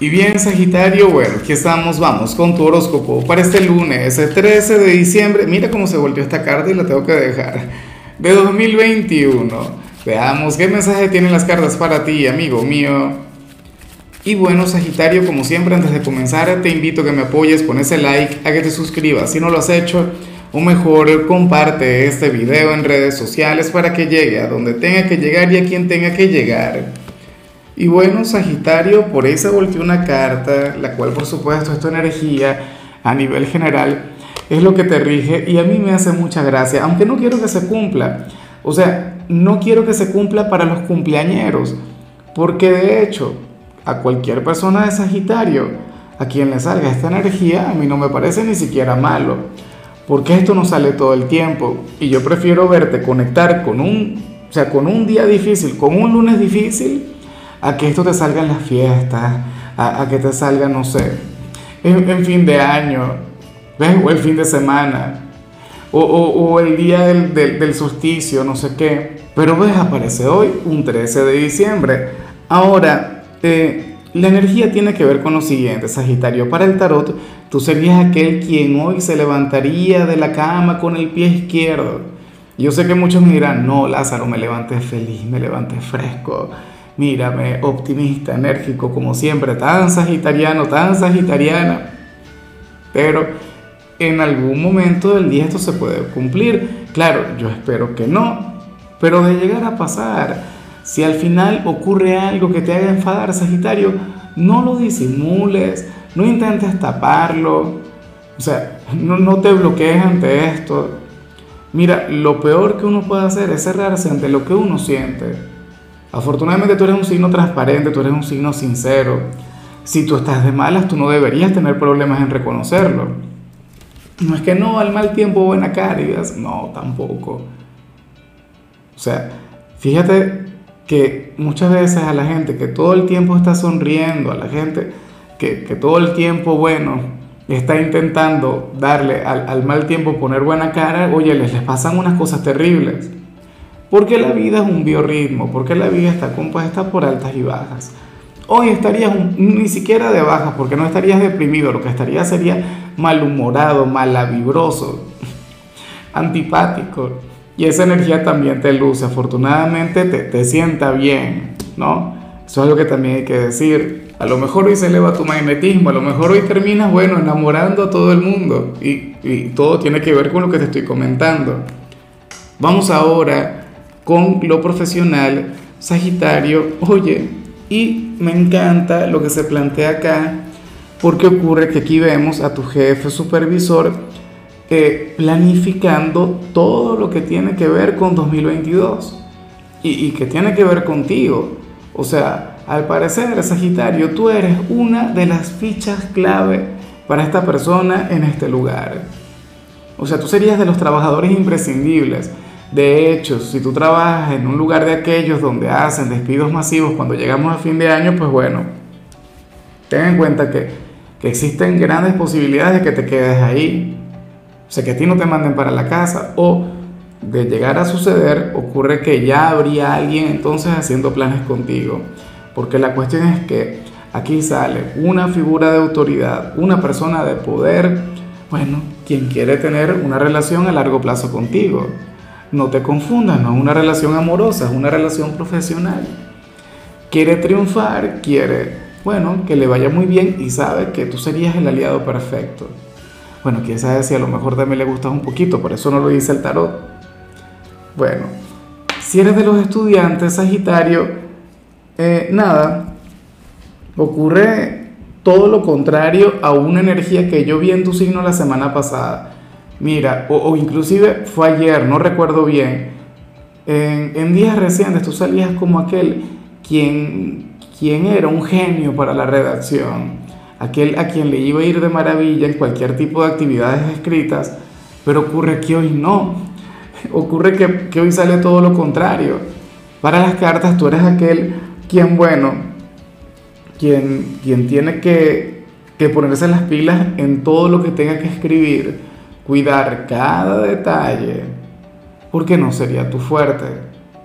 Y bien, Sagitario, bueno, aquí estamos, vamos con tu horóscopo para este lunes, el 13 de diciembre. Mira cómo se volvió esta carta y la tengo que dejar. De 2021. Veamos qué mensaje tienen las cartas para ti, amigo mío. Y bueno, Sagitario, como siempre, antes de comenzar, te invito a que me apoyes con ese like, a que te suscribas si no lo has hecho, o mejor, comparte este video en redes sociales para que llegue a donde tenga que llegar y a quien tenga que llegar. Y bueno, Sagitario, por se volteó una carta, la cual por supuesto es tu energía a nivel general, es lo que te rige y a mí me hace mucha gracia, aunque no quiero que se cumpla. O sea, no quiero que se cumpla para los cumpleañeros, porque de hecho, a cualquier persona de Sagitario, a quien le salga esta energía, a mí no me parece ni siquiera malo, porque esto no sale todo el tiempo y yo prefiero verte conectar con un, o sea, con un día difícil, con un lunes difícil, a que esto te salga en las fiestas, a, que te salga, no sé, en, fin de año, ¿ves? O el fin de semana, o, el día del, del, solsticio, no sé qué. Pero ves, aparece hoy, un 13 de diciembre. Ahora, eh, la energía tiene que ver con lo siguiente, Sagitario. Para el tarot, tú serías aquel quien hoy se levantaría de la cama con el pie izquierdo. Yo sé que muchos me dirán, no, Lázaro, me levanté feliz, me levanté fresco mírame, optimista, enérgico, como siempre, tan sagitariano, tan sagitariana. Pero en algún momento del día esto se puede cumplir. Claro, yo espero que no, pero de llegar a pasar, si al final ocurre algo que te haga enfadar, Sagitario, no lo disimules, no intentes taparlo, o sea, no, no te bloquees ante esto. Mira, lo peor que uno puede hacer es cerrarse ante lo que uno siente. Afortunadamente tú eres un signo transparente, tú eres un signo sincero. Si tú estás de malas, tú no deberías tener problemas en reconocerlo. No es que no, al mal tiempo buena cara no, tampoco. O sea, fíjate que muchas veces a la gente que todo el tiempo está sonriendo, a la gente que, que todo el tiempo, bueno, está intentando darle al, al, mal tiempo poner buena cara, oye, les, les pasan unas cosas terribles. Porque la vida es un biorritmo, porque la vida está compuesta por altas y bajas. Hoy estarías ni siquiera de bajas, porque no estarías deprimido, lo que estarías sería malhumorado, malavibroso, antipático. Y esa energía también te luce, afortunadamente te, te sienta bien, ¿no? Eso es algo que también hay que decir. A lo mejor hoy se eleva tu magnetismo, a lo mejor hoy terminas, bueno, enamorando a todo el mundo. Y, y todo tiene que ver con lo que te estoy comentando. Vamos ahora con lo profesional, Sagitario, oye, y me encanta lo que se plantea acá, porque ocurre que aquí vemos a tu jefe supervisor eh, planificando todo lo que tiene que ver con 2022 y, y que tiene que ver contigo. O sea, al parecer, Sagitario, tú eres una de las fichas clave para esta persona en este lugar. O sea, tú serías de los trabajadores imprescindibles de hecho, si tú trabajas en un lugar de aquellos donde hacen despidos masivos cuando llegamos a fin de año, pues bueno, ten en cuenta que, que existen grandes posibilidades de que te quedes ahí. O sea, que a ti no te manden para la casa o de llegar a suceder, ocurre que ya habría alguien entonces haciendo planes contigo. Porque la cuestión es que aquí sale una figura de autoridad, una persona de poder, bueno, quien quiere tener una relación a largo plazo contigo. No te confundas, no es una relación amorosa, es una relación profesional. Quiere triunfar, quiere, bueno, que le vaya muy bien y sabe que tú serías el aliado perfecto. Bueno, quién sabe si a lo mejor también le gustas un poquito, por eso no lo dice el tarot. Bueno, si eres de los estudiantes, Sagitario, eh, nada, ocurre todo lo contrario a una energía que yo vi en tu signo la semana pasada. Mira, o, inclusive fue ayer, no recuerdo bien, en, días recientes tú salías como aquel quien, quien era un genio para la redacción, aquel a quien le iba a ir de maravilla en cualquier tipo de actividades escritas, pero ocurre que hoy no, ocurre que, que hoy sale todo lo contrario. Para las cartas tú eres aquel quien, bueno, quien, quien tiene que, que ponerse las pilas en todo lo que tenga que escribir cuidar cada detalle, porque no sería tu fuerte.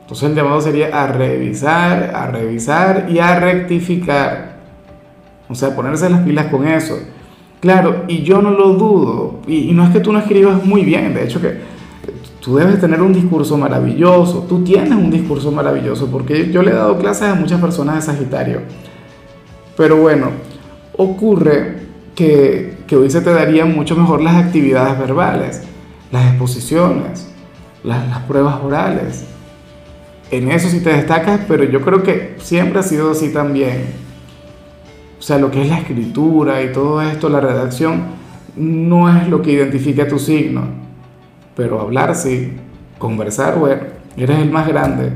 Entonces el llamado sería a revisar, a revisar y a rectificar. O sea, ponerse las pilas con eso. Claro, y yo no lo dudo. Y, no es que tú no escribas muy bien, de hecho que tú debes tener un discurso maravilloso. Tú tienes un discurso maravilloso, porque yo le he dado clases a muchas personas de Sagitario. Pero bueno, ocurre que, que hoy se te darían mucho mejor las actividades verbales, las exposiciones, las, pruebas orales. En eso sí te destacas, pero yo creo que siempre ha sido así también o sea, lo que es la escritura y todo esto, la redacción, no es lo que identifica tu signo. Pero hablar sí, conversar, bueno, eres el más grande.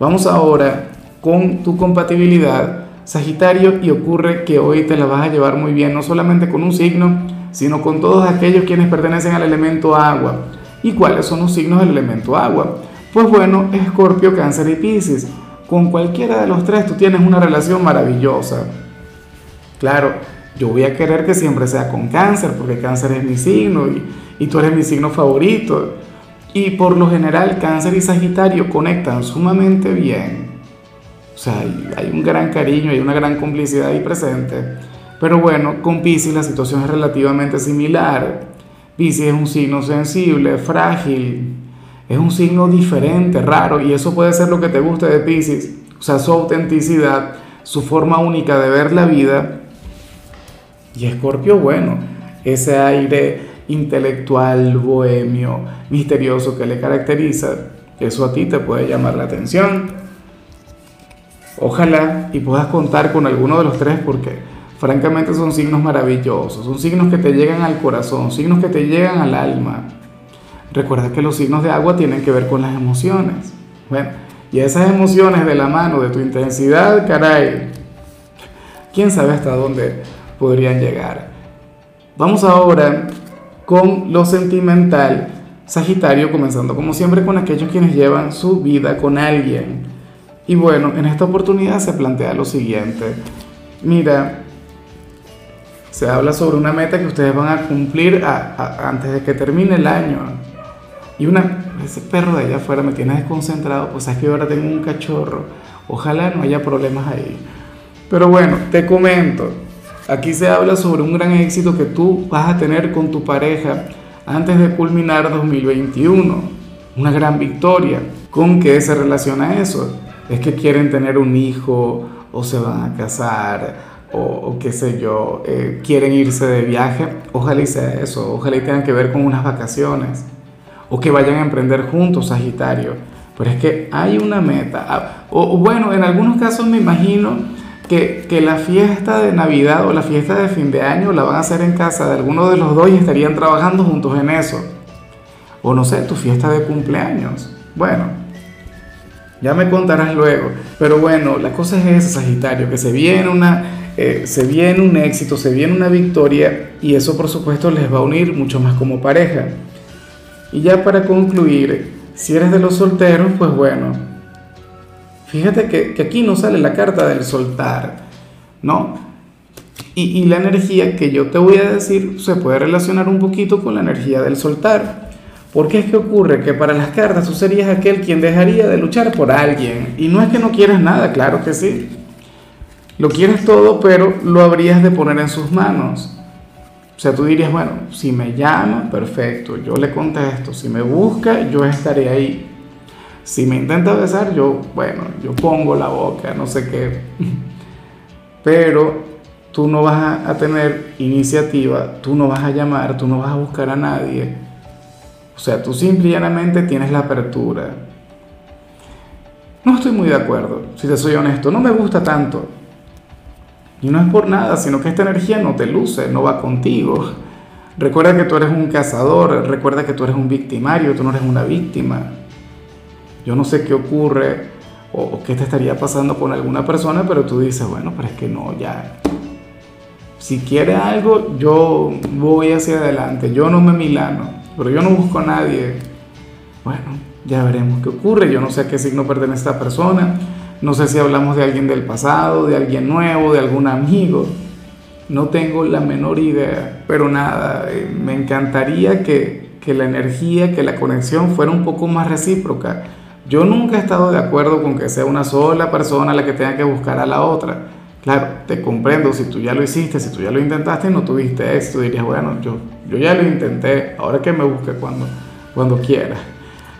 Vamos ahora con tu compatibilidad, Sagitario, y ocurre que hoy te la vas a llevar muy bien, no solamente con un signo, sino con todos aquellos quienes pertenecen al elemento agua. ¿Y cuáles son los signos del elemento agua? Pues bueno, Escorpio, Cáncer y Pisces. Con cualquiera de los tres tú tienes una relación maravillosa. Claro, yo voy a querer que siempre sea con cáncer, porque cáncer es mi signo y, tú eres mi signo favorito. Y por lo general cáncer y sagitario conectan sumamente bien. O sea, hay, un gran cariño, hay una gran complicidad ahí presente. Pero bueno, con Pisces la situación es relativamente similar. Pisces es un signo sensible, frágil, es un signo diferente, raro, y eso puede ser lo que te guste de Pisces, o sea, su autenticidad, su forma única de ver la vida, y Escorpio, bueno, ese aire intelectual, bohemio, misterioso que le caracteriza, eso a ti te puede llamar la atención. Ojalá y puedas contar con alguno de los tres porque francamente son signos maravillosos, son signos que te llegan al corazón, signos que te llegan al alma. Recuerda que los signos de agua tienen que ver con las emociones. Bueno, y esas emociones de la mano de tu intensidad, caray, quién sabe hasta dónde podrían llegar. Vamos ahora con lo sentimental. Sagitario, comenzando como siempre con aquellos quienes llevan su vida con alguien. Y bueno, en esta oportunidad se plantea lo siguiente. Mira, se habla sobre una meta que ustedes van a cumplir antes de que termine el año. Y una, ese perro de allá afuera me tiene desconcentrado, pues es que ahora tengo un cachorro. Ojalá no haya problemas ahí. Pero bueno, te comento. Aquí se habla sobre un gran éxito que tú vas a tener con tu pareja antes de culminar 2021. Una gran victoria. ¿Con qué se relaciona eso? Es que quieren tener un hijo o se van a casar o, qué sé yo, eh, quieren irse de viaje. Ojalá y sea eso. Ojalá y tengan que ver con unas vacaciones. O que vayan a emprender juntos, Sagitario. Pero es que hay una meta. Ah, o bueno, en algunos casos me imagino que, que, la fiesta de Navidad o la fiesta de fin de año la van a hacer en casa de alguno de los dos y estarían trabajando juntos en eso. O no sé, tu fiesta de cumpleaños. Bueno, ya me contarás luego. Pero bueno, la cosa es esa, Sagitario, que se viene, una, eh, se viene un éxito, se viene una victoria y eso por supuesto les va a unir mucho más como pareja. Y ya para concluir, si eres de los solteros, pues bueno, Fíjate que, aquí no sale la carta del soltar, ¿no? Y, y, la energía que yo te voy a decir se puede relacionar un poquito con la energía del soltar. Porque es que ocurre que para las cartas tú serías aquel quien dejaría de luchar por alguien. Y no es que no quieras nada, claro que sí. Lo quieres todo, pero lo habrías de poner en sus manos. O sea, tú dirías, bueno, si me llama, perfecto, yo le contesto. Si me busca, yo estaré ahí. Si me intenta besar, yo, bueno, yo pongo la boca, no sé qué. Pero tú no vas a tener iniciativa, tú no vas a llamar, tú no vas a buscar a nadie. O sea, tú simple y llanamente tienes la apertura. No estoy muy de acuerdo, si te soy honesto, no me gusta tanto. Y no es por nada, sino que esta energía no te luce, no va contigo. Recuerda que tú eres un cazador, recuerda que tú eres un victimario, tú no eres una víctima. Yo no sé qué ocurre o, qué te estaría pasando con alguna persona, pero tú dices, bueno, pero es que no, ya. Si quiere algo, yo voy hacia adelante, yo no me milano, pero yo no busco a nadie. Bueno, ya veremos qué ocurre. Yo no sé a qué signo pertenece esta persona. No sé si hablamos de alguien del pasado, de alguien nuevo, de algún amigo. No tengo la menor idea, pero nada, eh, me encantaría que, que la energía, que la conexión fuera un poco más recíproca yo nunca he estado de acuerdo con que sea una sola persona la que tenga que buscar a la otra. Claro, te comprendo, si tú ya lo hiciste, si tú ya lo intentaste y no tuviste éxito, dirías, bueno, yo, yo ya lo intenté, ahora que me busque cuando, cuando quiera.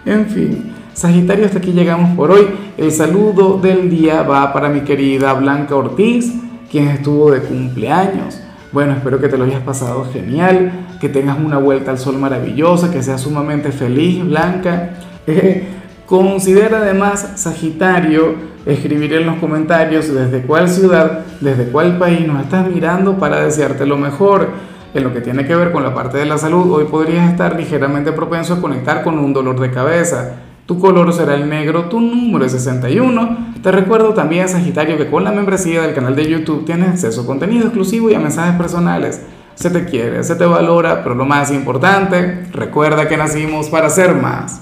En fin, Sagitario, hasta aquí llegamos por hoy. El saludo del día va para mi querida Blanca Ortiz, quien estuvo de cumpleaños. Bueno, espero que te lo hayas pasado genial, que tengas una vuelta al sol maravillosa, que seas sumamente feliz, Blanca. considera además, Sagitario, escribir en los comentarios desde cuál ciudad, desde cuál país nos estás mirando para desearte lo mejor. En lo que tiene que ver con la parte de la salud, hoy podrías estar ligeramente propenso a conectar con un dolor de cabeza tu color será el negro, tu número es 61. Te recuerdo también, Sagitario, que con la membresía del canal de YouTube tienes acceso a contenido exclusivo y a mensajes personales. Se te quiere, se te valora, pero lo más importante, recuerda que nacimos para ser más.